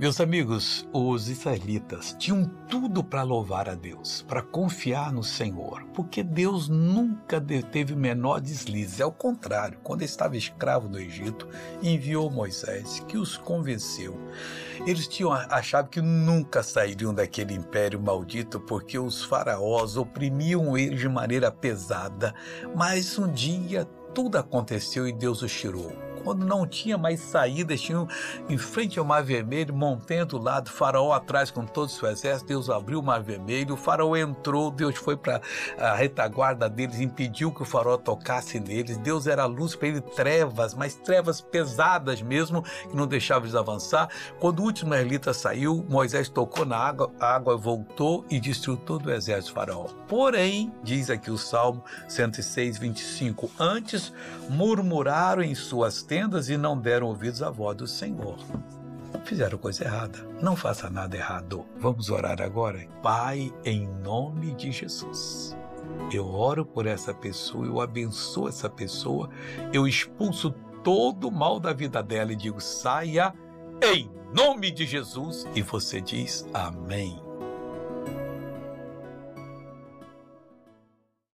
Meus amigos, os israelitas tinham tudo para louvar a Deus, para confiar no Senhor, porque Deus nunca teve menor deslize. Ao contrário, quando estava escravo no Egito, enviou Moisés, que os convenceu. Eles tinham achado que nunca sairiam daquele império maldito, porque os faraós oprimiam eles de maneira pesada. Mas um dia tudo aconteceu e Deus os tirou quando não tinha mais saídas, tinham em frente ao Mar Vermelho, montanha do lado, faraó atrás com todo o seu exército, Deus abriu o Mar Vermelho, o faraó entrou, Deus foi para a retaguarda deles, impediu que o faraó tocasse neles, Deus era luz para ele, trevas, mas trevas pesadas mesmo, que não deixavam eles avançar. Quando o último israelita saiu, Moisés tocou na água, a água voltou e destruiu todo o exército faraó. Porém, diz aqui o Salmo 106, 25, antes murmuraram em suas tendas e não deram ouvidos à voz do Senhor. Fizeram coisa errada. Não faça nada errado. Vamos orar agora? Pai, em nome de Jesus. Eu oro por essa pessoa, eu abençoo essa pessoa, eu expulso todo o mal da vida dela e digo: saia em nome de Jesus. E você diz: Amém.